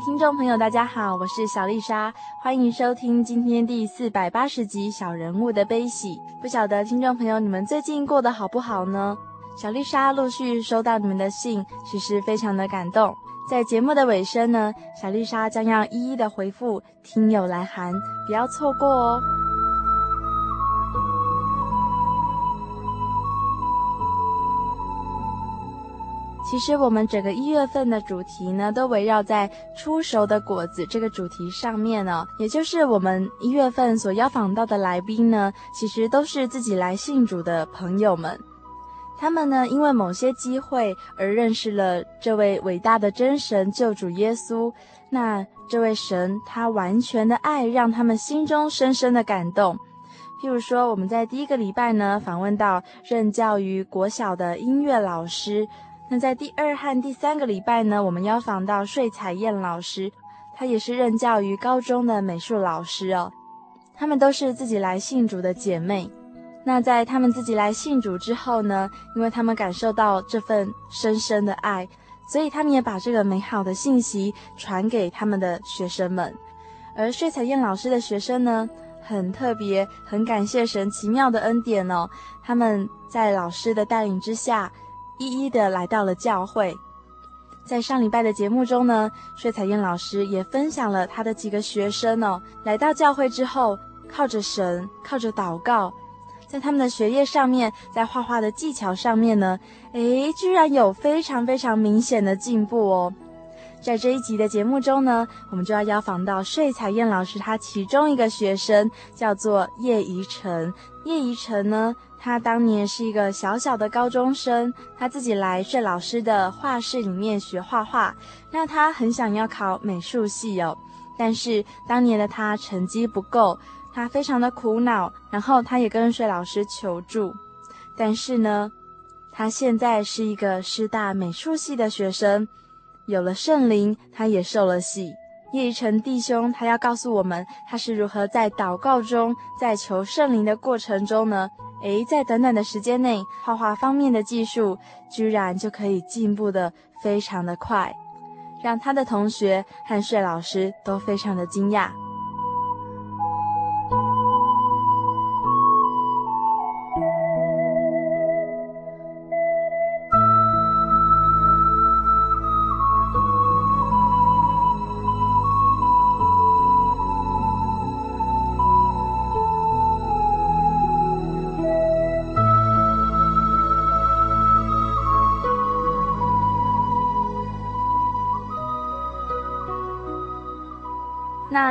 听众朋友，大家好，我是小丽莎，欢迎收听今天第四百八十集《小人物的悲喜》。不晓得听众朋友你们最近过得好不好呢？小丽莎陆续收到你们的信，其实非常的感动。在节目的尾声呢，小丽莎将要一一的回复听友来函，不要错过哦。其实我们整个一月份的主题呢，都围绕在初熟的果子这个主题上面呢。也就是我们一月份所邀访到的来宾呢，其实都是自己来信主的朋友们。他们呢，因为某些机会而认识了这位伟大的真神救主耶稣。那这位神他完全的爱，让他们心中深深的感动。譬如说，我们在第一个礼拜呢，访问到任教于国小的音乐老师。那在第二和第三个礼拜呢，我们邀访到睡彩燕老师，她也是任教于高中的美术老师哦。她们都是自己来信主的姐妹。那在她们自己来信主之后呢，因为她们感受到这份深深的爱，所以她们也把这个美好的信息传给他们的学生们。而睡彩燕老师的学生呢，很特别，很感谢神奇妙的恩典哦。他们在老师的带领之下。一一的来到了教会，在上礼拜的节目中呢，穗彩燕老师也分享了他的几个学生哦，来到教会之后，靠着神，靠着祷告，在他们的学业上面，在画画的技巧上面呢，诶，居然有非常非常明显的进步哦。在这一集的节目中呢，我们就要邀访到睡彩燕老师，他其中一个学生叫做叶怡晨。叶怡晨呢，他当年是一个小小的高中生，他自己来穗老师的画室里面学画画。那他很想要考美术系哦，但是当年的他成绩不够，他非常的苦恼，然后他也跟穗老师求助。但是呢，他现在是一个师大美术系的学生。有了圣灵，他也受了洗。叶一成弟兄，他要告诉我们，他是如何在祷告中，在求圣灵的过程中呢？诶，在短短的时间内，画画方面的技术居然就可以进步的非常的快，让他的同学和帅老师都非常的惊讶。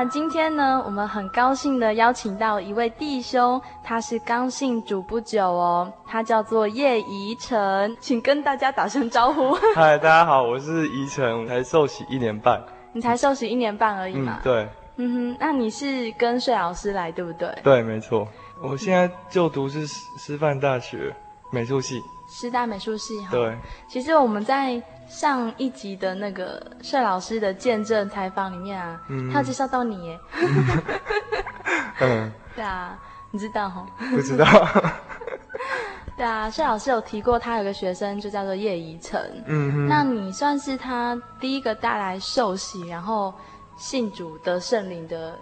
今天呢，我们很高兴的邀请到一位弟兄，他是刚信主不久哦，他叫做叶怡辰，请跟大家打声招呼。嗨，大家好，我是怡辰，我才受洗一年半。你才受洗一年半而已嘛？嗯，对。嗯哼，那你是跟穗老师来，对不对？对，没错。我现在就读是师师范大学美术系。师大美术系哈。对。其实我们在。上一集的那个帅老师的见证采访里面啊，嗯、他有介绍到你耶，嗯，对啊，你知道哈？不知道。对啊，帅老师有提过，他有个学生就叫做叶怡辰。嗯。那你算是他第一个带来受洗，然后信主得圣灵的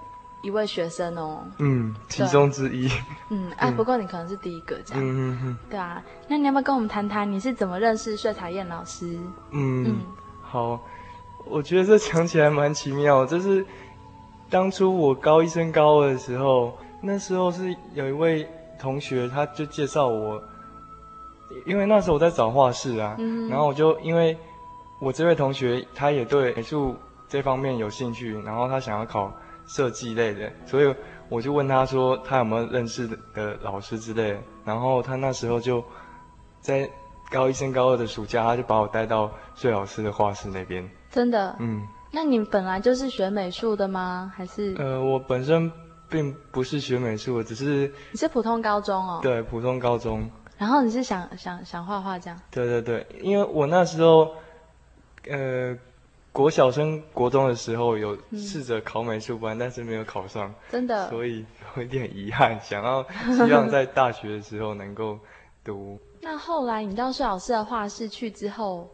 一位学生哦。嗯，其中之一。嗯，哎、啊，不过你可能是第一个这样。嗯嗯嗯。对啊，那你要不要跟我们谈谈你是怎么认识薛彩燕老师？嗯，嗯好，我觉得这讲起来蛮奇妙。就是当初我高一升高二的时候，那时候是有一位同学，他就介绍我。因为那时候我在找画室啊，嗯、然后我就因为我这位同学他也对美术这方面有兴趣，然后他想要考设计类的，所以我就问他说他有没有认识的老师之类的，然后他那时候就在高一升高二的暑假，他就把我带到最老师的画室那边。真的？嗯。那你本来就是学美术的吗？还是？呃，我本身并不是学美术的，只是。你是普通高中哦？对，普通高中。然后你是想想想画画这样？对对对，因为我那时候，呃，国小升国中的时候有试着考美术班，嗯、但是没有考上，真的，所以有一点遗憾，想要希望在大学的时候能够读。那后来你到薛老师的画室去之后，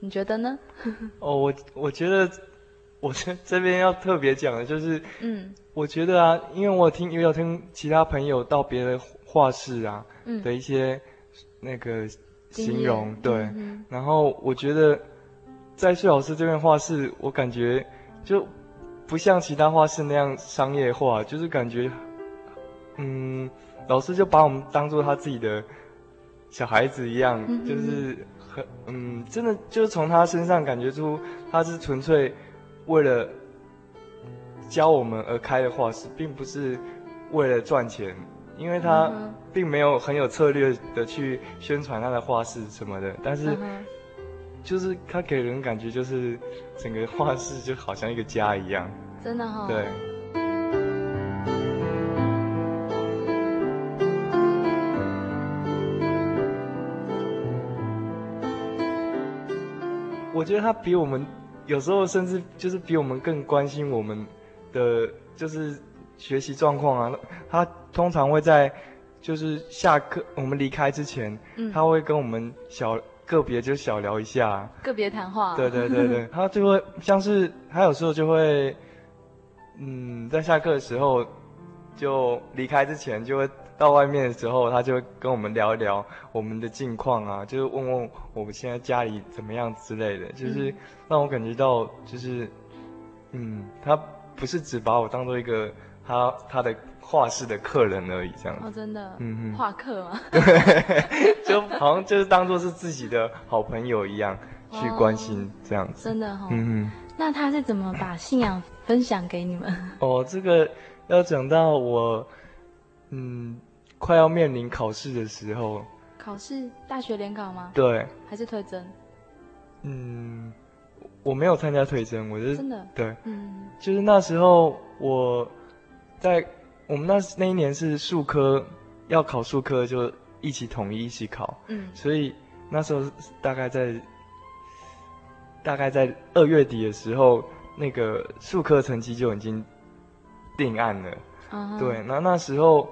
你觉得呢？哦，我我觉得，我这这边要特别讲的就是，嗯，我觉得啊，因为我听也有听其他朋友到别的画室啊。的一些那个形容，对，嗯、然后我觉得在薛老师这边画室，我感觉就不像其他画室那样商业化，就是感觉，嗯，老师就把我们当做他自己的小孩子一样，嗯、就是很，嗯，真的就是从他身上感觉出他是纯粹为了教我们而开的画室，并不是为了赚钱。因为他并没有很有策略的去宣传他的画室什么的，但是就是他给人感觉就是整个画室就好像一个家一样。真的哈、哦。对。我觉得他比我们有时候甚至就是比我们更关心我们的就是。学习状况啊，他通常会在就是下课我们离开之前，嗯，他会跟我们小个别就小聊一下，个别谈话。对对对对，他就会像是他有时候就会，嗯，在下课的时候就离开之前就会到外面的时候，他就会跟我们聊一聊我们的近况啊，就是问问我们现在家里怎么样之类的，就是让我感觉到就是，嗯，他不是只把我当做一个。他他的画室的客人而已，这样子。哦，真的。嗯嗯。画客吗？对，就好像就是当做是自己的好朋友一样去关心这样子。真的哈、哦。嗯哼。那他是怎么把信仰分享给你们？哦，这个要讲到我，嗯，快要面临考试的时候。考试？大学联考吗？对。还是推甄？嗯。我没有参加推甄，我是真的对，嗯，就是那时候我在我们那那一年是数科要考数科，就一起统一一起考，嗯，所以那时候大概在大概在二月底的时候，那个数科成绩就已经定案了，啊，对，那那时候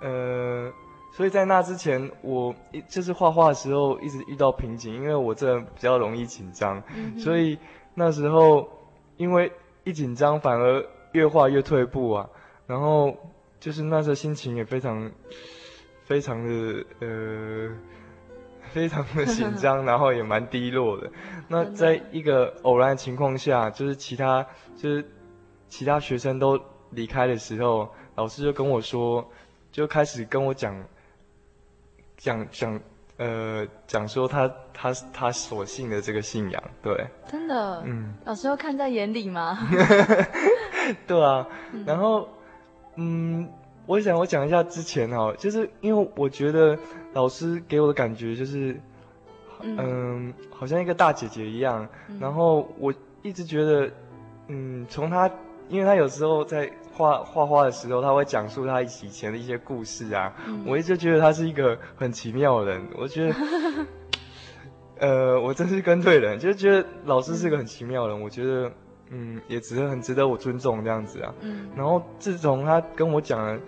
呃。所以在那之前，我一就是画画的时候一直遇到瓶颈，因为我这人比较容易紧张，嗯，所以那时候因为一紧张反而越画越退步啊，然后就是那时候心情也非常非常的呃非常的紧张，然后也蛮低落的。那在一个偶然的情况下，就是其他就是其他学生都离开的时候，老师就跟我说，就开始跟我讲。讲讲，呃，讲说他他他所信的这个信仰，对，真的，嗯，老师会看在眼里吗？对啊，然后，嗯，我想我讲一下之前哈，就是因为我觉得老师给我的感觉就是，嗯，呃、好像一个大姐姐一样，嗯，然后我一直觉得，嗯，从他，因为他有时候在。画画画的时候，他会讲述他以前的一些故事啊。嗯、我一直觉得他是一个很奇妙的人。我觉得，呃，我真是跟对人，就是觉得老师是个很奇妙的人。我觉得，嗯，也值得很值得我尊重这样子啊。嗯。然后自从他跟我讲了，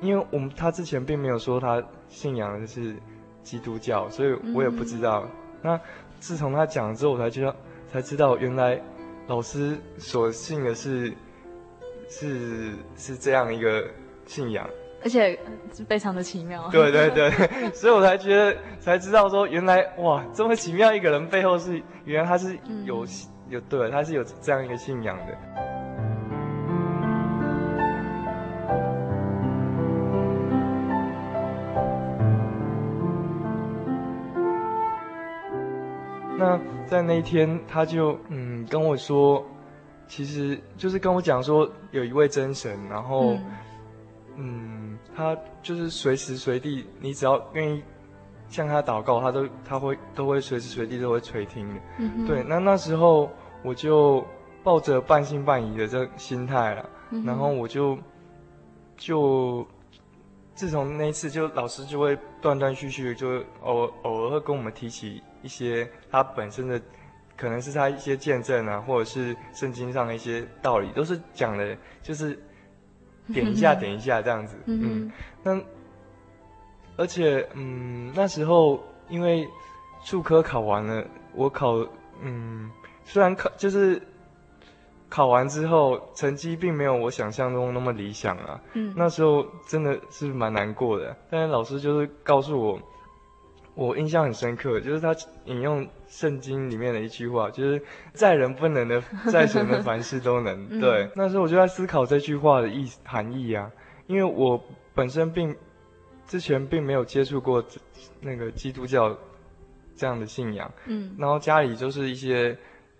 因为我们他之前并没有说他信仰的是基督教，所以我也不知道。嗯、那自从他讲了之后，我才知道才知道原来老师所信的是是是这样一个信仰。而且非常的奇妙。对对对，所以我才觉得才知道说，原来哇，这么奇妙一个人背后是，原来他是有、嗯、有对，他是有这样一个信仰的。那在那一天，他就嗯跟我说，其实就是跟我讲说，有一位真神，然后嗯。嗯他就是随时随地，你只要愿意向他祷告，他都他会都会随时随地都会垂听的。嗯。对，那那时候我就抱着半信半疑的这心态了，嗯。然后我就就自从那一次，就老师就会断断续续，就偶偶尔会跟我们提起一些他本身的，可能是他一些见证啊，或者是圣经上的一些道理，都是讲的，就是。点一下，点一下，这样子。嗯，嗯，那而且，嗯，那时候因为数科考完了，我考，嗯，虽然考就是考完之后成绩并没有我想象中那么理想啊。嗯，那时候真的是蛮难过的。但是老师就是告诉我。我印象很深刻，就是他引用圣经里面的一句话，就是在人不能的，在神的凡事都能。嗯、对，那时候我就在思考这句话的意含义啊，因为我本身并之前并没有接触过那个基督教这样的信仰，嗯，然后家里就是一些。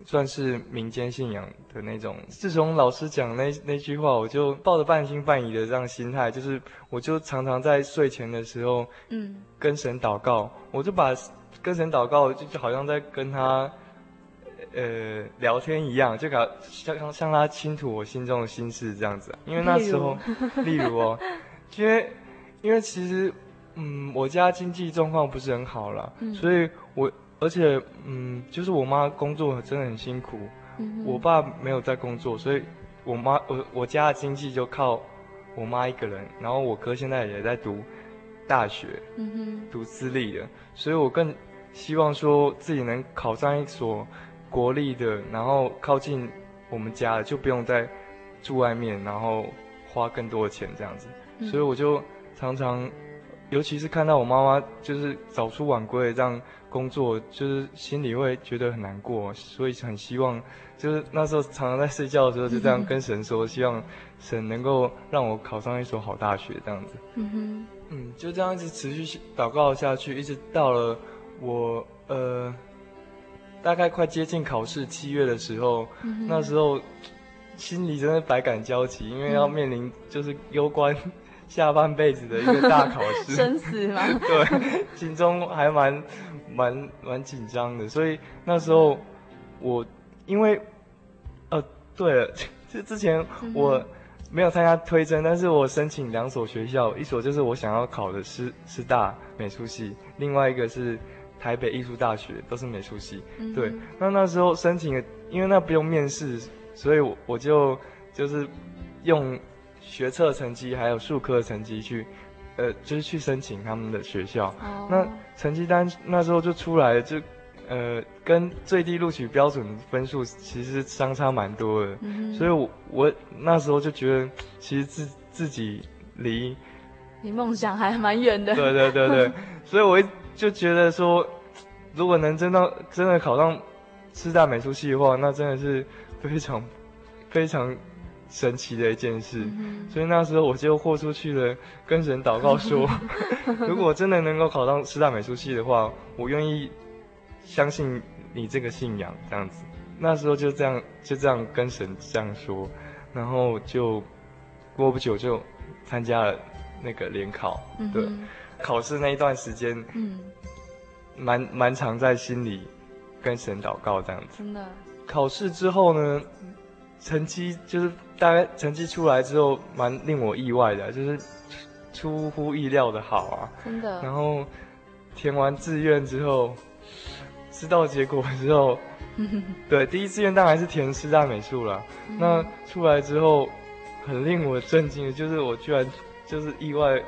算是民间信仰的那种。自从老师讲那那句话，我就抱着半信半疑的这样心态，就是我就常常在睡前的时候，嗯，跟神祷告，我就把跟神祷告就就好像在跟他，呃，聊天一样，就搞像像他倾吐我心中的心事这样子。因为那时候，例如 哦，因为因为其实，嗯，我家经济状况不是很好啦，嗯，所以我。而且，嗯，就是我妈工作真的很辛苦，嗯、我爸没有在工作，所以我妈我我家的经济就靠我妈一个人。然后我哥现在也在读大学，嗯、哼读私立的，所以我更希望说自己能考上一所国立的，然后靠近我们家的，就不用再住外面，然后花更多的钱这样子。嗯、所以我就常常，尤其是看到我妈妈就是早出晚归这样。工作就是心里会觉得很难过，所以很希望，就是那时候常常在睡觉的时候就这样跟神说，希望神能够让我考上一所好大学这样子。嗯哼，嗯，就这样一直持续祷告下去，一直到了我呃大概快接近考试七月的时候，嗯、那时候心里真的百感交集，因为要面临就是攸关。下半辈子的一个大考试，生死吗？对，心中还蛮蛮蛮紧张的，所以那时候我因为呃，对了，就之前我没有参加推甄，但是我申请两所学校，一所就是我想要考的师师大美术系，另外一个是台北艺术大学，都是美术系。对，那那时候申请，因为那不用面试，所以我我就就是用。学测成绩还有数科成绩去，呃，就是去申请他们的学校。Oh. 那成绩单那时候就出来了，就呃，跟最低录取标准分数其实相差蛮多的。Mm hmm. 所以我，我我那时候就觉得，其实自自己离离梦想还蛮远的。对对对对，所以我就觉得说，如果能真到真的考上师大美术系的话，那真的是非常非常。神奇的一件事，嗯、所以那时候我就豁出去了，跟神祷告说，如果真的能够考上师大美术系的话，我愿意相信你这个信仰，这样子。那时候就这样就这样跟神这样说，然后就过不久就参加了那个联考，对，考试那一段时间，嗯，蛮蛮常在心里跟神祷告这样子。真的。考试之后呢？成绩就是大概成绩出来之后，蛮令我意外的，就是出乎意料的好啊。真的。然后填完志愿之后，知道结果之后，对，第一志愿当然是填师大美术了。那出来之后，很令我震惊的就是我居然就是意外，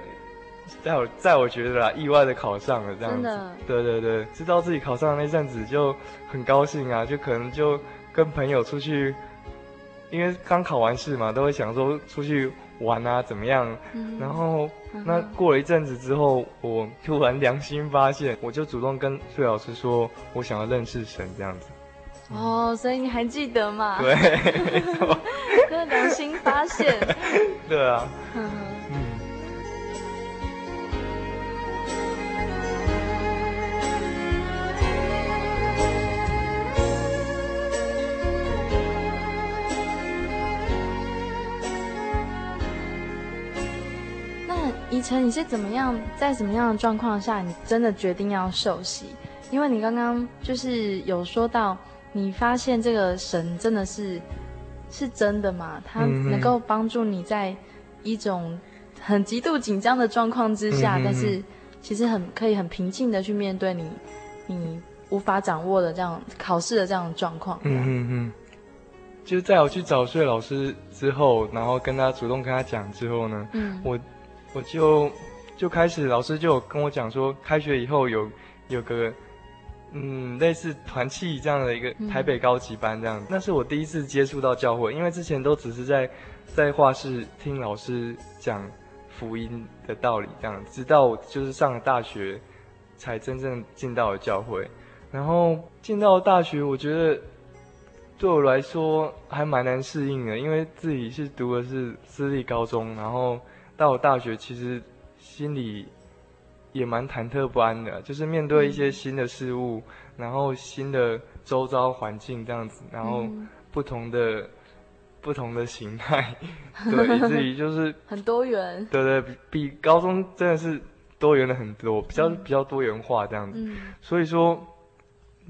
在我在我觉得啦，意外的考上了这样子。对对对，知道自己考上的那阵子就很高兴啊，就可能就跟朋友出去，因为刚考完试嘛，都会想说出去。玩啊，怎么样？嗯、然后、嗯、那过了一阵子之后，我突然良心发现，我就主动跟崔老师说，我想要认识神这样子。哦，所以你还记得嘛？对，没错。良心发现。对啊。嗯宜晨，你是怎么样，在什么样的状况下，你真的决定要受洗？因为你刚刚就是有说到，你发现这个神真的是是真的吗？他能够帮助你在一种很极度紧张的状况之下，但是其实很可以很平静的去面对你你无法掌握的这样考试的这样的状况。嗯嗯嗯。就在我去找穗老师之后，然后跟他主动跟他讲之后呢，嗯，我。我就就开始，老师就有跟我讲说，开学以后有有个嗯类似团契这样的一个台北高级班这样子，那是我第一次接触到教会，因为之前都只是在在画室听老师讲福音的道理这样，直到我就是上了大学才真正进到了教会，然后进到了大学，我觉得对我来说还蛮难适应的，因为自己是读的是私立高中，然后。到了大学，其实心里也蛮忐忑不安的，就是面对一些新的事物，嗯、然后新的周遭环境这样子，然后不同的、嗯、不同的形态，对，以至于就 是很多元。对对，比比高中真的是多元了很多，比较、嗯、比较多元化这样子。嗯、所以说，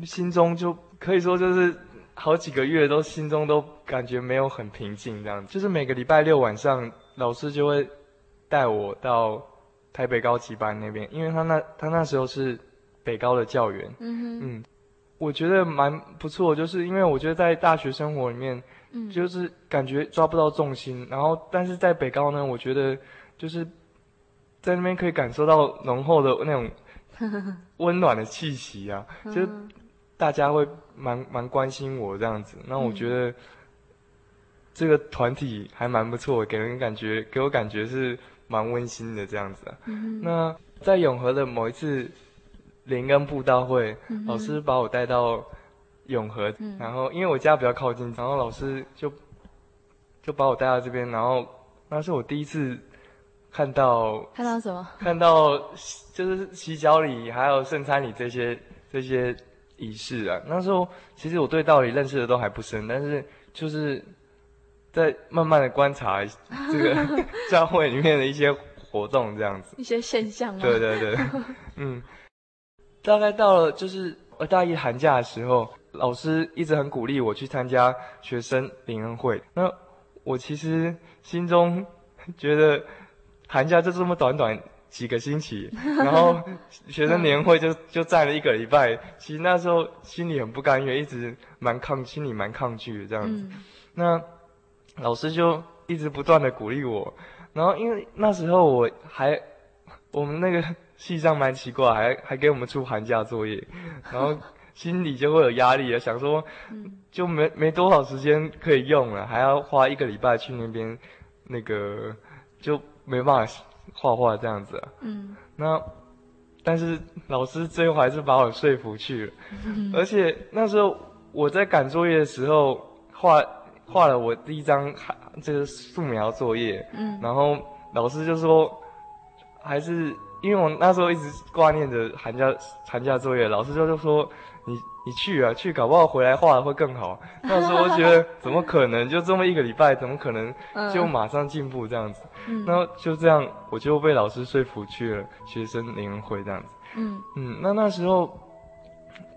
心中就可以说就是好几个月都心中都感觉没有很平静这样子，就是每个礼拜六晚上老师就会。带我到台北高级班那边，因为他那他那时候是北高的教员，嗯哼。嗯，我觉得蛮不错，就是因为我觉得在大学生活里面，嗯，就是感觉抓不到重心，然后但是在北高呢，我觉得就是在那边可以感受到浓厚的那种 温暖的气息啊，就是大家会蛮蛮关心我这样子，那我觉得这个团体还蛮不错，给人感觉给我感觉是。蛮温馨的这样子啊，嗯、那在永和的某一次灵恩布道会，嗯、老师把我带到永和，嗯、然后因为我家比较靠近，然后老师就就把我带到这边，然后那是我第一次看到看到什么？看到就是洗脚礼还有圣餐礼这些这些仪式啊。那时候其实我对道理认识的都还不深，但是就是。在慢慢的观察这个 教会里面的一些活动，这样子一些现象吗？对对对，嗯，大概到了就是呃大一寒假的时候，老师一直很鼓励我去参加学生灵恩会。那我其实心中觉得寒假就这么短短几个星期，然后学生年会就就站了一个礼拜，其实那时候心里很不甘愿，一直蛮抗，心里蛮抗拒的这样子。嗯、那。老师就一直不断的鼓励我，然后因为那时候我还，我们那个系上蛮奇怪，还还给我们出寒假作业，然后心里就会有压力了，想说就没没多少时间可以用了，还要花一个礼拜去那边，那个就没办法画画这样子啊。嗯。那但是老师最后还是把我说服去了，而且那时候我在赶作业的时候画。画了我第一张这个素描作业，嗯，然后老师就说，还是因为我那时候一直挂念着寒假寒假作业，老师就就说你你去啊去，搞不好回来画的会更好。那时候我觉得怎么可能，就这么一个礼拜，怎么可能就马上进步这样子？嗯，然后就这样我就被老师说服去了学生灵恩会这样子。嗯嗯，那那时候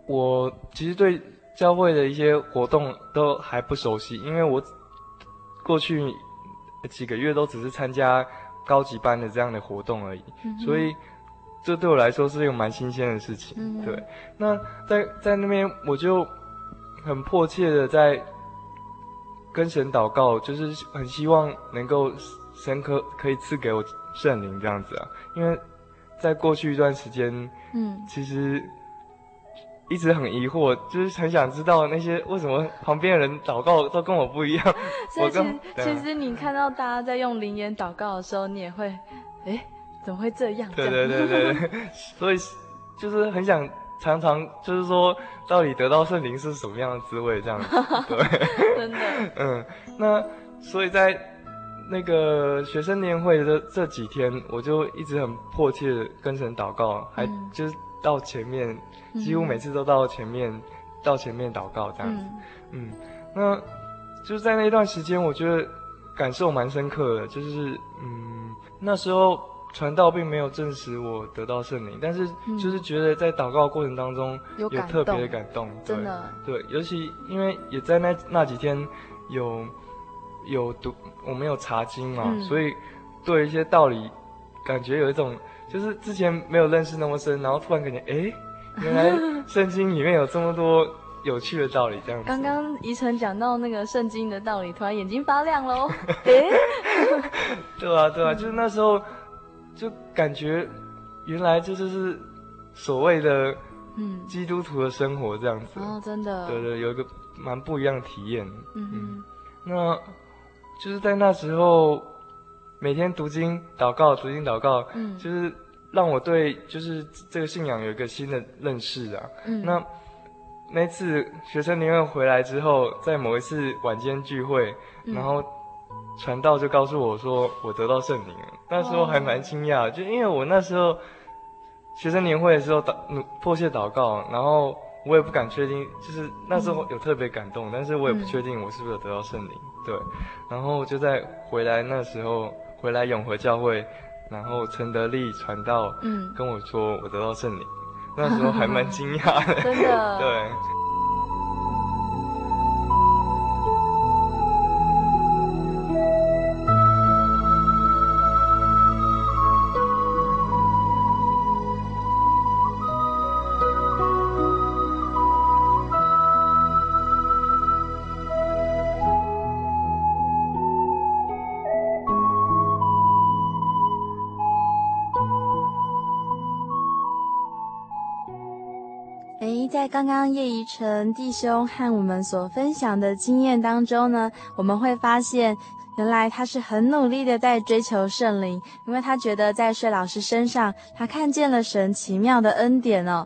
我其实对。教会的一些活动都还不熟悉，因为我过去几个月都只是参加高级班的这样的活动而已，嗯、所以这对我来说是一个蛮新鲜的事情。嗯、对，那在在那边我就很迫切的在跟神祷告，就是很希望能够神可可以赐给我圣灵这样子啊，因为在过去一段时间，嗯，其实。一直很疑惑，就是很想知道那些为什么旁边的人祷告都跟我不一样。所以其实，其实你看到大家在用灵言祷告的时候，你也会，哎，怎么会这样？对对对对，所以就是很想常常就是说，到底得到圣灵是什么样的滋味？这样子，对，真的，嗯，那所以在那个学生年会的这几天，我就一直很迫切的跟神祷告，还就是到前面。几乎每次都到前面，嗯、到前面祷告这样子，嗯，嗯，那就是在那一段时间，我觉得感受蛮深刻的，就是嗯，那时候传道并没有证实我得到圣灵，但是就是觉得在祷告过程当中有特别的感动，嗯、对真的，对，尤其因为也在那那几天有有读，我们有查经嘛，嗯、所以对一些道理感觉有一种就是之前没有认识那么深，然后突然感觉哎。诶 原来圣经里面有这么多有趣的道理，这样子。刚刚宜晨讲到那个圣经的道理，突然眼睛发亮喽。哎、对啊，对啊，就是那时候就感觉原来这就是所谓的嗯基督徒的生活这样子。哦，真的。对对，有一个蛮不一样的体验。嗯嗯。那就是在那时候每天读经祷告，读经祷告，嗯，就是。让我对就是这个信仰有一个新的认识啊。嗯。那那次学生年会回来之后，在某一次晚间聚会，嗯、然后传道就告诉我说我得到圣灵了。那时候还蛮惊讶，就因为我那时候学生年会的时候祷迫切祷告，然后我也不敢确定，就是那时候有特别感动，嗯、但是我也不确定我是不是有得到圣灵。对。然后就在回来那时候回来永和教会。然后陈德利传道，嗯，跟我说我得到圣灵，嗯、那时候还蛮惊讶的，真的，对。刚刚叶宜成弟兄和我们所分享的经验当中呢，我们会发现，原来他是很努力的在追求圣灵，因为他觉得在睡老师身上，他看见了神奇妙的恩典哦。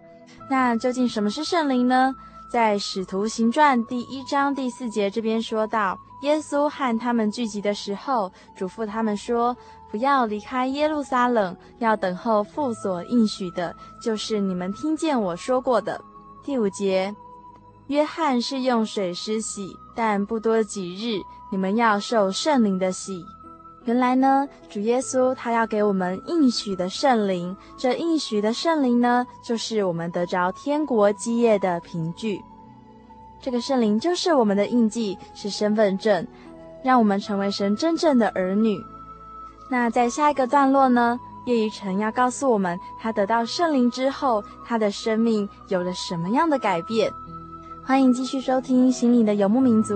那究竟什么是圣灵呢？在使徒行传第一章第四节这边说到，耶稣和他们聚集的时候，嘱咐他们说，不要离开耶路撒冷，要等候父所应许的，就是你们听见我说过的。第五节，约翰是用水施洗，但不多几日，你们要受圣灵的洗。原来呢，主耶稣他要给我们应许的圣灵，这应许的圣灵呢，就是我们得着天国基业的凭据。这个圣灵就是我们的印记，是身份证，让我们成为神真正的儿女。那在下一个段落呢，叶余成要告诉我们，他得到圣灵之后，他的生命有了什么样的改变？欢迎继续收听《心灵的游牧民族》。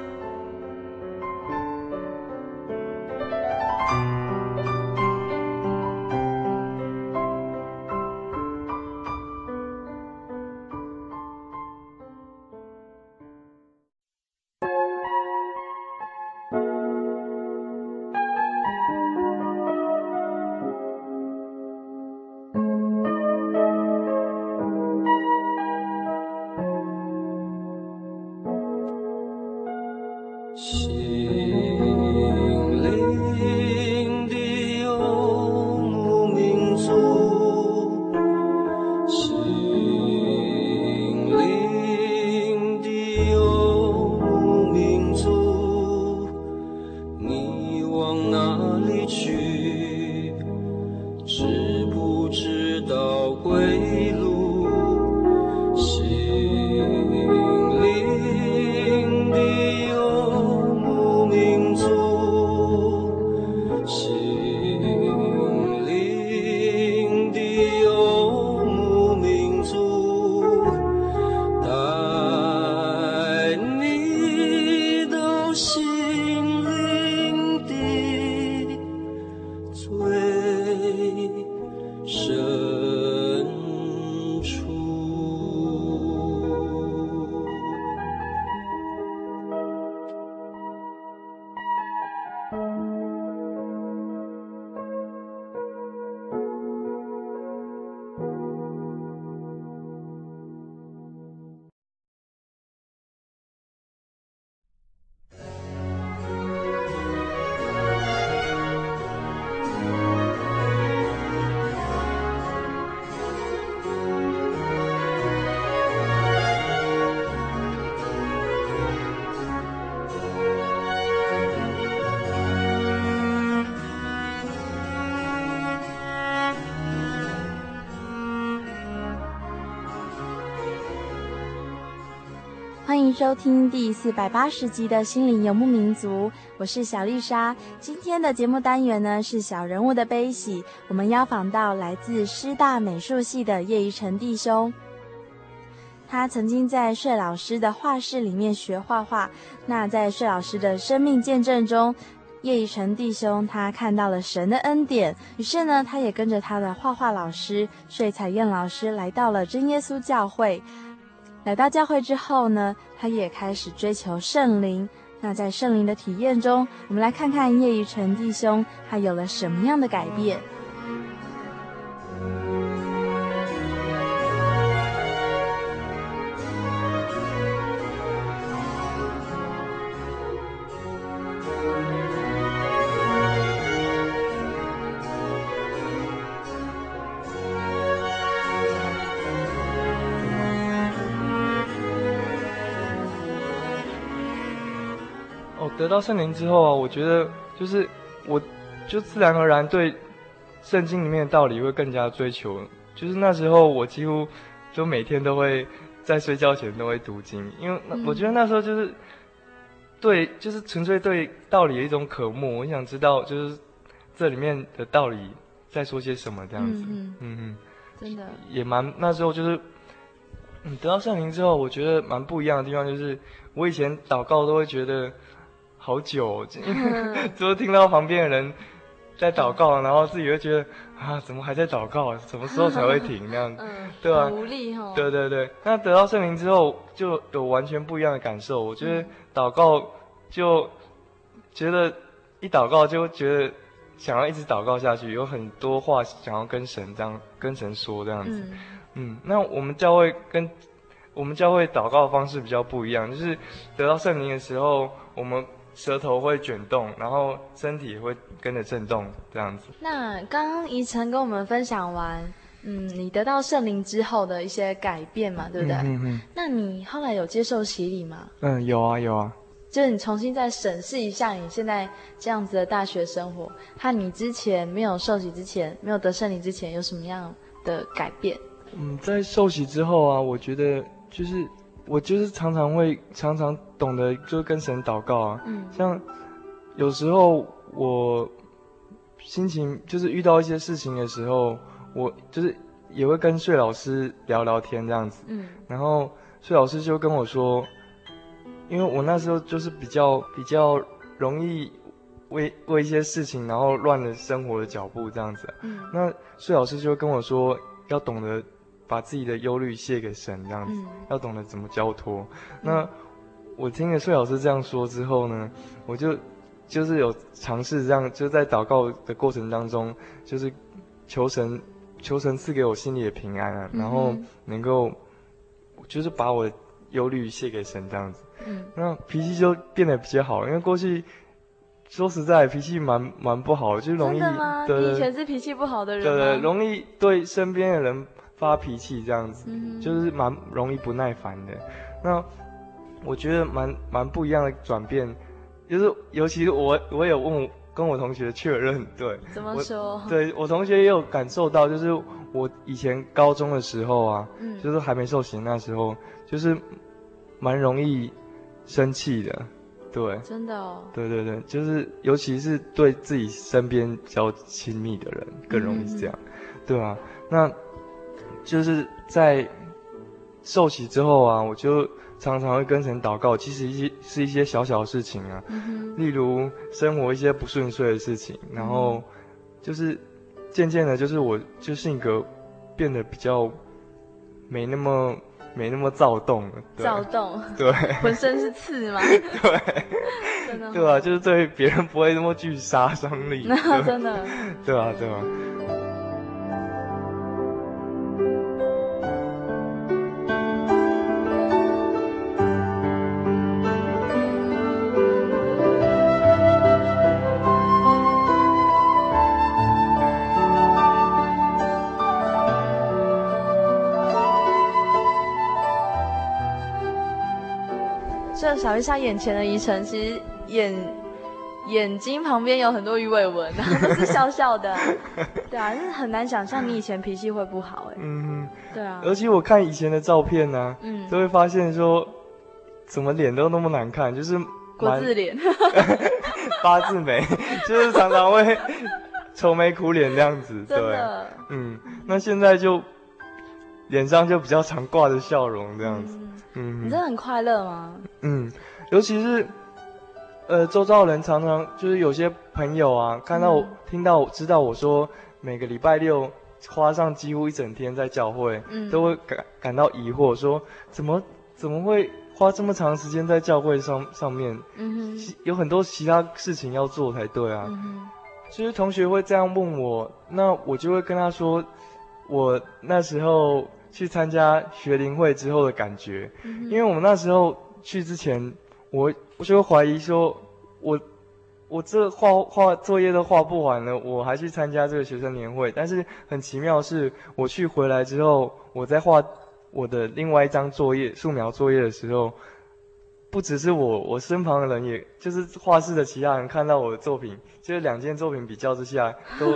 收听第四百八十集的《心灵游牧民族》，我是小丽莎。今天的节目单元呢是小人物的悲喜，我们邀访到来自师大美术系的叶一成弟兄。他曾经在帅老师的画室里面学画画。那在帅老师的生命见证中，叶一成弟兄他看到了神的恩典，于是呢，他也跟着他的画画老师帅彩燕老师来到了真耶稣教会。来到教会之后呢，他也开始追求圣灵。那在圣灵的体验中，我们来看看叶一成弟兄他有了什么样的改变。得到圣灵之后啊，我觉得就是我，就自然而然对圣经里面的道理会更加追求。就是那时候我几乎就每天都会在睡觉前都会读经，因为我觉得那时候就是对，就是纯粹对道理的一种渴慕。我想知道就是这里面的道理在说些什么这样子。嗯嗯，嗯，真的也蛮那时候就是嗯，得到圣灵之后，我觉得蛮不一样的地方就是，我以前祷告都会觉得好久，就是听到旁边的人在祷告，然后自己会觉得啊，怎么还在祷告？什么时候才会停？那样子，对吧？无力哈。对对对，那得到圣灵之后，就有完全不一样的感受。我觉得祷告就觉得一祷告就觉得想要一直祷告下去，有很多话想要跟神这样跟神说这样子。嗯，那我们教会跟我们教会祷告的方式比较不一样，就是得到圣灵的时候，我们舌头会卷动，然后身体会跟着震动，这样子。那刚刚怡晨跟我们分享完，嗯，你得到圣灵之后的一些改变嘛，对不对？嗯嗯，嗯。那你后来有接受洗礼吗？嗯，有啊，有啊。就是你重新再审视一下你现在这样子的大学生活，和你之前没有受洗之前，没有得圣灵之前，有什么样的改变？嗯，在受洗之后啊，我觉得就是我就是常常会常常懂得就跟神祷告啊。嗯，像有时候我心情就是遇到一些事情的时候，我就是也会跟睡老师聊聊天这样子。嗯，然后睡老师就跟我说，因为我那时候就是比较比较容易为为一些事情然后乱了生活的脚步这样子。嗯，那睡老师就跟我说要懂得。把自己的忧虑卸给神，这样子、嗯、要懂得怎么交托。嗯、那我听了穗老师这样说之后呢，我就就是有尝试这样，就在祷告的过程当中，就是求神求神赐给我心里的平安啊，嗯、然后能够就是把我的忧虑卸给神这样子。嗯，那脾气就变得比较好，因为过去说实在脾气蛮蛮不好的，就容易。真的吗？你以前是脾气不好的人？对，对对，容易对身边的人。发脾气这样子，嗯、就是蛮容易不耐烦的。那我觉得蛮蛮不一样的转变，就是尤其是我我有问跟我同学确认，对，怎么说？我对我同学也有感受到，就是我以前高中的时候啊，嗯、就是还没受刑那时候，就是蛮容易生气的，对，真的哦，对对对，就是尤其是对自己身边比较亲密的人更容易这样，嗯、对吧、啊？那。就是在受洗之后啊，我就常常会跟神祷告。其实一些是一些小小的事情啊，嗯、例如生活一些不顺遂的事情，然后就是渐渐的，就是我就性格变得比较没那么没那么躁动了。躁动，对，浑身是刺吗？对，真的，对啊，就是对别人不会那么具杀伤力。那 真的，对啊，对啊。找一下眼前的宜晨，其实眼眼睛旁边有很多鱼尾纹，然后都是笑笑的，对啊，就是很难想象你以前脾气会不好哎。嗯，对啊。而且我看以前的照片呢、啊，嗯，都会发现说，怎么脸都那么难看，就是国字脸，八字眉，就是常常会愁眉苦脸这样子，对，嗯，那现在就脸上就比较常挂着笑容这样子。嗯嗯，你真的很快乐吗？嗯，尤其是，呃，周遭的人常常就是有些朋友啊，看到我、嗯、听到我知道我说每个礼拜六花上几乎一整天在教会，嗯，都会感感到疑惑，说怎么怎么会花这么长时间在教会上上面？嗯哼，有很多其他事情要做才对啊。其实同学会这样问我，那我就会跟他说，我那时候。去参加学龄会之后的感觉，嗯、因为我们那时候去之前，我我就会怀疑说，我我这画画作业都画不完了，我还去参加这个学生年会。但是很奇妙的是，我去回来之后，我在画我的另外一张作业素描作业的时候，不只是我，我身旁的人也，也就是画室的其他人看到我的作品，就是两件作品比较之下都。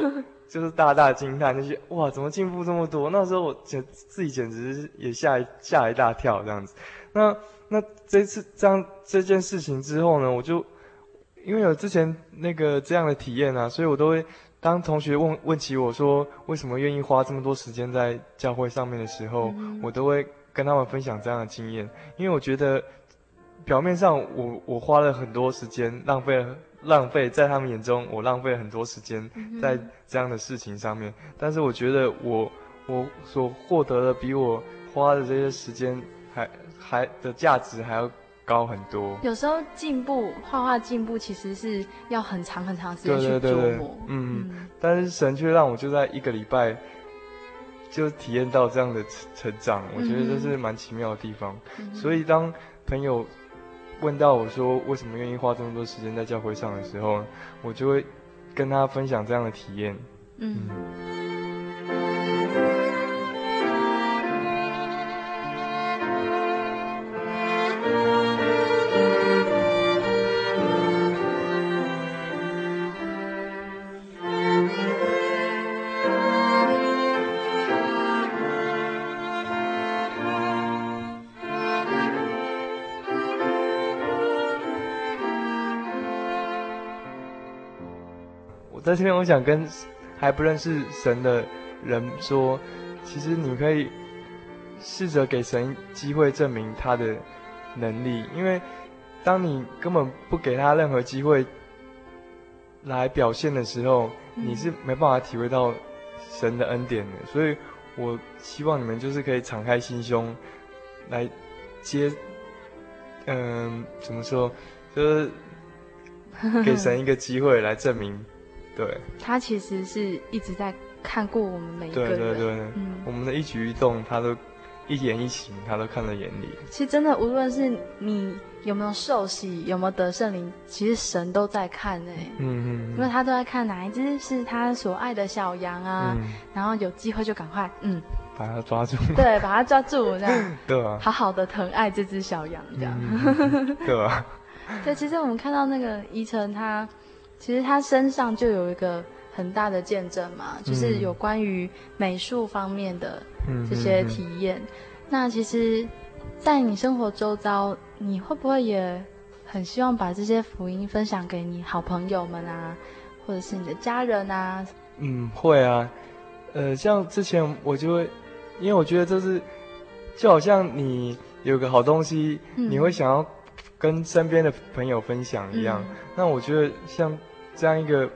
就是大大惊叹，那些哇，怎么进步这么多？那时候我简自己简直也吓一吓一大跳这样子。那那这次这样这件事情之后呢，我就因为有之前那个这样的体验啊，所以我都会当同学问问起我说为什么愿意花这么多时间在教会上面的时候，嗯、我都会跟他们分享这样的经验，因为我觉得表面上我我花了很多时间，浪费了浪费在他们眼中我浪费了很多时间在这样的事情上面，但是我觉得我我所获得的比我花的这些时间还还的价值还要高很多。有时候进步画画进步其实是要很长很长时间去琢磨，对对对对嗯，嗯，但是神却让我就在一个礼拜。就体验到这样的成长，我觉得这是蛮奇妙的地方。嗯、所以当朋友问到我说为什么愿意花这么多时间在教会上的时候，我就会跟他分享这样的体验。嗯。嗯在这边，我想跟还不认识神的人说，其实你可以试着给神机会证明他的能力，因为当你根本不给他任何机会来表现的时候，你是没办法体会到神的恩典的。所以我希望你们就是可以敞开心胸来接，嗯，怎么说，就是给神一个机会来证明。对，他其实是一直在看过我们每一个人，对对对，嗯，我们的一举一动，他都一言一行，他都看在眼里。其实真的，无论是你有没有受洗，有没有得圣灵，其实神都在看哎，嗯嗯，因为他都在看哪一只是他所爱的小羊啊，嗯、然后有机会就赶快嗯，把它抓住，对，把它抓住这样，对啊，好好的疼爱这只小羊这样，嗯、对啊，对，其实我们看到那个宜晨他。其实他身上就有一个很大的见证嘛，就是有关于美术方面的这些体验。嗯、那其实，在你生活周遭，你会不会也很希望把这些福音分享给你好朋友们啊，或者是你的家人啊？嗯，会啊。呃，像之前我就会，因为我觉得这是就好像你有个好东西，嗯、你会想要。跟身边的朋友分享一样，嗯、那我觉得像这样一个，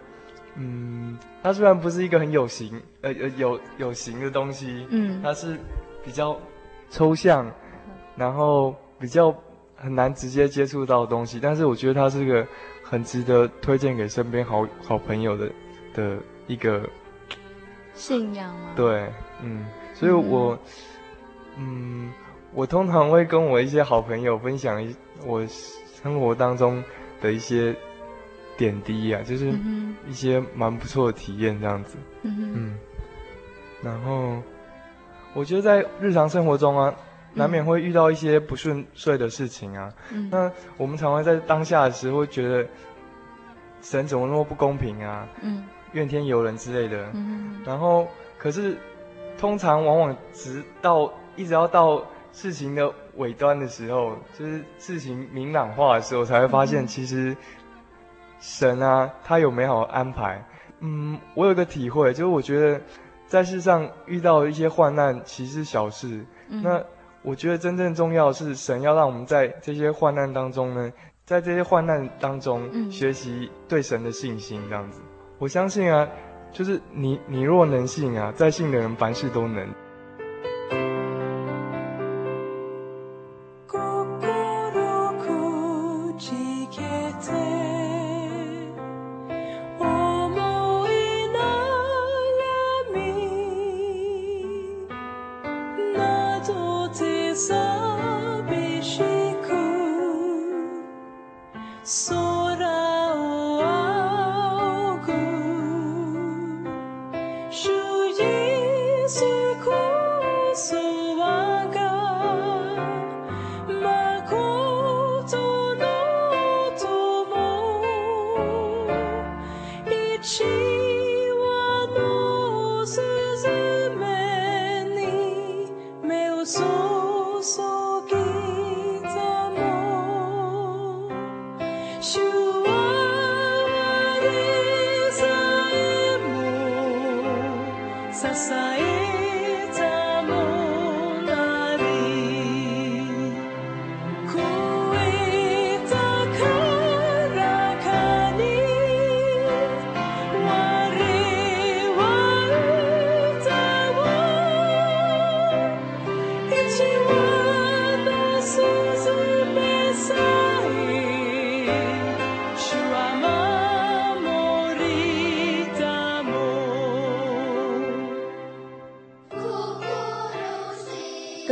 嗯，它虽然不是一个很有形，呃呃有有形的东西，嗯，它是比较抽象，然后比较很难直接接触到的东西，但是我觉得它是个很值得推荐给身边好好朋友的的一个信仰吗？对，嗯，所以我，嗯。嗯我通常会跟我一些好朋友分享一我生活当中的一些点滴啊，就是一些蛮不错的体验这样子。嗯嗯。然后我觉得在日常生活中啊，难免会遇到一些不顺遂的事情啊。嗯。那我们常常在当下的时候会觉得神怎么那么不公平啊？嗯。怨天尤人之类的。嗯。然后可是通常往往直到一直要到。事情的尾端的时候，就是事情明朗化的时候，才会发现其实神啊，他有美好的安排。嗯，我有个体会，就是我觉得在世上遇到一些患难，其实是小事。嗯、那我觉得真正重要的是神要让我们在这些患难当中呢，在这些患难当中学习对神的信心。这样子，我相信啊，就是你你若能信啊，在信的人凡事都能。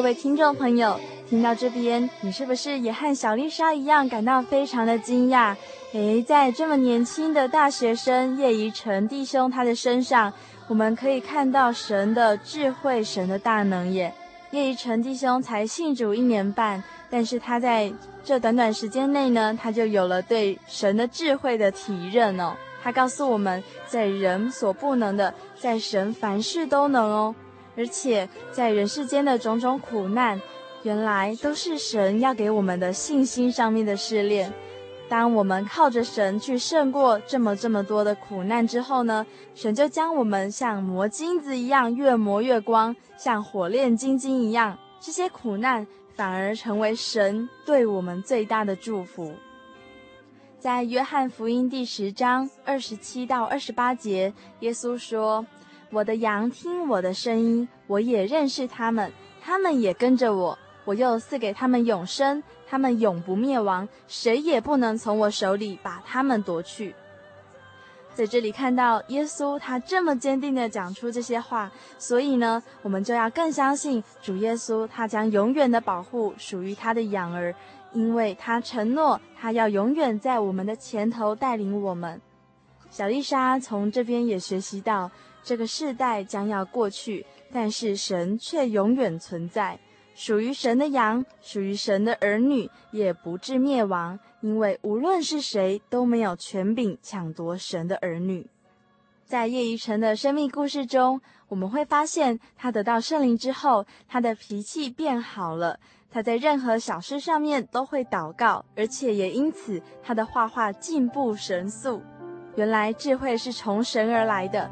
位听众朋友，听到这边，你是不是也和小丽莎一样感到非常的惊讶？诶，在这么年轻的大学生叶怡成弟兄他的身上，我们可以看到神的智慧、神的大能耶。叶怡成弟兄才信主一年半，但是他在这短短时间内呢，他就有了对神的智慧的体认哦。他告诉我们，在人所不能的，在神凡事都能哦。而且在人世间的种种苦难，原来都是神要给我们的信心上面的试炼。当我们靠着神去胜过这么这么多的苦难之后呢，神就将我们像磨金子一样越磨越光，像火炼金晶一样，这些苦难反而成为神对我们最大的祝福。在约翰福音第十章二十七到二十八节，耶稣说。我的羊听我的声音，我也认识他们，他们也跟着我。我又赐给他们永生，他们永不灭亡，谁也不能从我手里把他们夺去。在这里看到耶稣，他这么坚定地讲出这些话，所以呢，我们就要更相信主耶稣，他将永远的保护属于他的羊儿，因为他承诺，他要永远在我们的前头带领我们。小丽莎从这边也学习到。这个世代将要过去，但是神却永远存在。属于神的羊，属于神的儿女，也不致灭亡，因为无论是谁都没有权柄抢夺神的儿女。在叶怡成的生命故事中，我们会发现他得到圣灵之后，他的脾气变好了。他在任何小事上面都会祷告，而且也因此他的画画进步神速。原来智慧是从神而来的。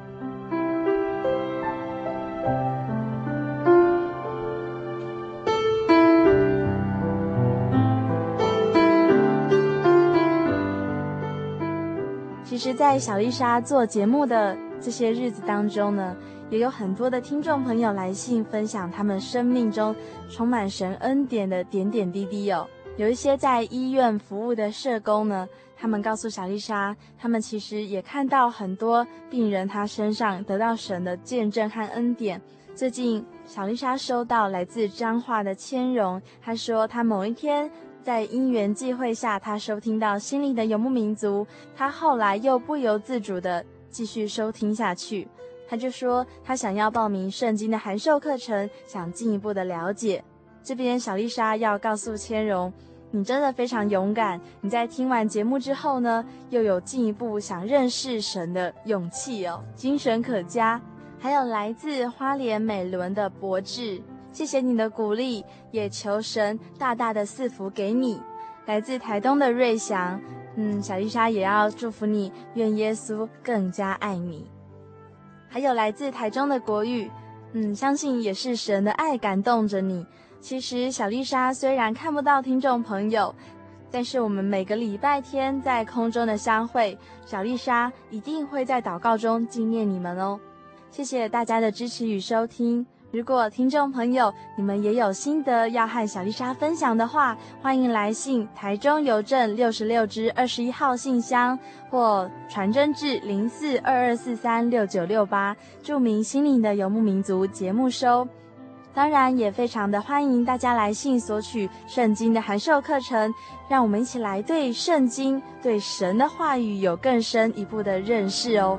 其实，在小丽莎做节目的这些日子当中呢，也有很多的听众朋友来信分享他们生命中充满神恩典的点点滴滴哦。有一些在医院服务的社工呢，他们告诉小丽莎，他们其实也看到很多病人他身上得到神的见证和恩典。最近，小丽莎收到来自彰化的千荣，他说他某一天。在因缘际会下，他收听到心灵的游牧民族，他后来又不由自主地继续收听下去。他就说他想要报名圣经的函授课程，想进一步的了解。这边小丽莎要告诉千荣，你真的非常勇敢。你在听完节目之后呢，又有进一步想认识神的勇气哦，精神可嘉。还有来自花莲美仑的博智。谢谢你的鼓励，也求神大大的赐福给你。来自台东的瑞祥，嗯，小丽莎也要祝福你，愿耶稣更加爱你。还有来自台中的国语，嗯，相信也是神的爱感动着你。其实小丽莎虽然看不到听众朋友，但是我们每个礼拜天在空中的相会，小丽莎一定会在祷告中纪念你们哦。谢谢大家的支持与收听。如果听众朋友你们也有心得要和小丽莎分享的话，欢迎来信台中邮政六十六支二十一号信箱，或传真至零四二二四三六九六八，注明心灵的游牧民族节目收。当然，也非常的欢迎大家来信索取圣经的函授课程，让我们一起来对圣经、对神的话语有更深一步的认识哦。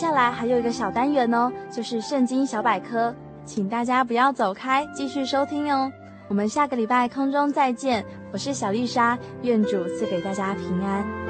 下来还有一个小单元哦，就是圣经小百科，请大家不要走开，继续收听哦。我们下个礼拜空中再见，我是小丽莎，愿主赐给大家平安。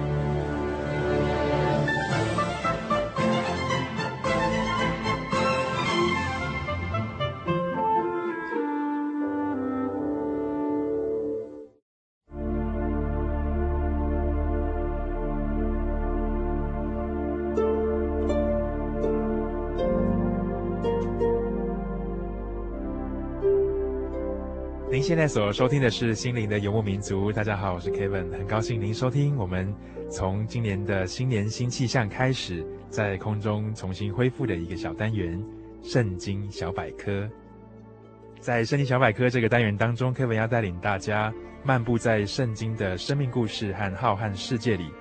您现在所收听的是《心灵的游牧民族》。大家好，我是 Kevin，很高兴您收听我们从今年的新年新气象开始，在空中重新恢复的一个小单元——圣经小百科。在圣经小百科这个单元当中，Kevin 要带领大家漫步在圣经的生命故事和浩瀚世界里，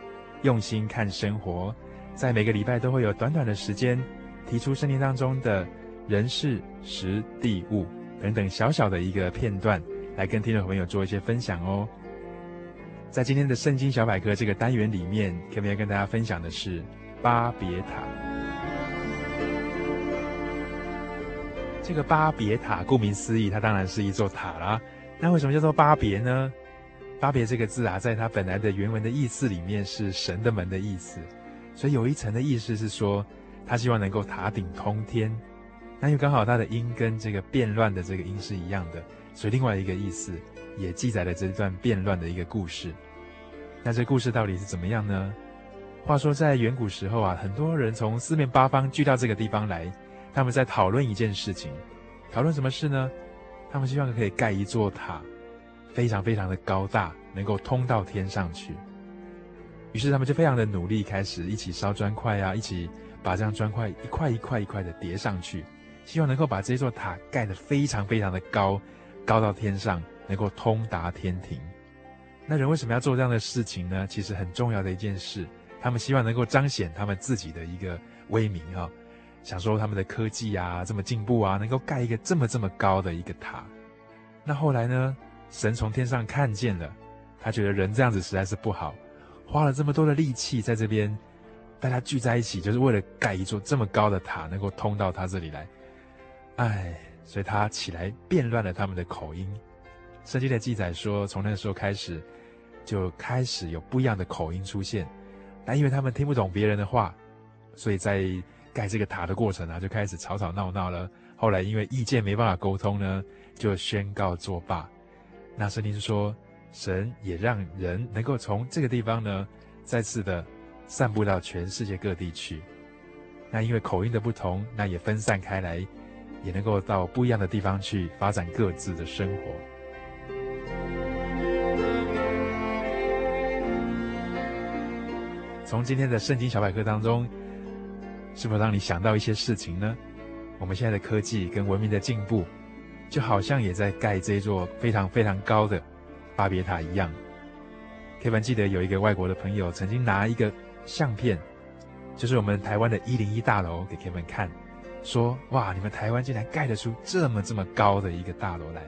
用心看生活。在每个礼拜都会有短短的时间，提出圣经当中的人事、时、地、物。等等小小的一个片段，来跟听众朋友做一些分享哦。在今天的圣经小百科这个单元里面，Kevin 要跟大家分享的是巴别塔。这个巴别塔，顾名思义，它当然是一座塔啦。那为什么叫做巴别呢？巴别这个字啊，在它本来的原文的意思里面是神的门的意思，所以有一层的意思是说，他希望能够塔顶通天。那又刚好它的音跟这个变乱的这个音是一样的，所以另外一个意思也记载了这段变乱的一个故事。那这故事到底是怎么样呢？话说在远古时候啊，很多人从四面八方聚到这个地方来，他们在讨论一件事情。讨论什么事呢？他们希望可以盖一座塔，非常非常的高大，能够通到天上去。于是他们就非常的努力，开始一起烧砖块啊，一起把这样砖块一块一块一块的叠上去。希望能够把这座塔盖得非常非常的高，高到天上，能够通达天庭。那人为什么要做这样的事情呢？其实很重要的一件事，他们希望能够彰显他们自己的一个威名啊，想说他们的科技啊这么进步啊，能够盖一个这么这么高的一个塔。那后来呢，神从天上看见了，他觉得人这样子实在是不好，花了这么多的力气在这边，大家聚在一起，就是为了盖一座这么高的塔，能够通到他这里来。唉，所以他起来变乱了他们的口音。圣经的记载说，从那时候开始，就开始有不一样的口音出现。但因为他们听不懂别人的话，所以在盖这个塔的过程啊，就开始吵吵闹闹了。后来因为意见没办法沟通呢，就宣告作罢。那圣经说，神也让人能够从这个地方呢，再次的散布到全世界各地去。那因为口音的不同，那也分散开来。也能够到不一样的地方去发展各自的生活。从今天的圣经小百科当中，是否让你想到一些事情呢？我们现在的科技跟文明的进步，就好像也在盖这座非常非常高的巴别塔一样。Kevin 记得有一个外国的朋友曾经拿一个相片，就是我们台湾的一零一大楼给 Kevin 看。说哇，你们台湾竟然盖得出这么这么高的一个大楼来，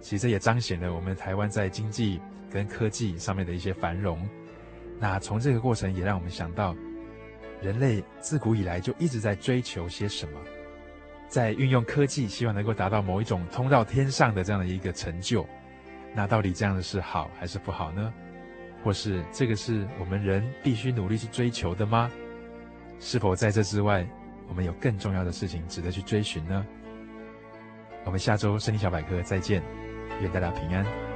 其实也彰显了我们台湾在经济跟科技上面的一些繁荣。那从这个过程也让我们想到，人类自古以来就一直在追求些什么，在运用科技，希望能够达到某一种通到天上的这样的一个成就。那到底这样的是好还是不好呢？或是这个是我们人必须努力去追求的吗？是否在这之外，我们有更重要的事情值得去追寻呢？我们下周森林小百科再见，愿大家平安。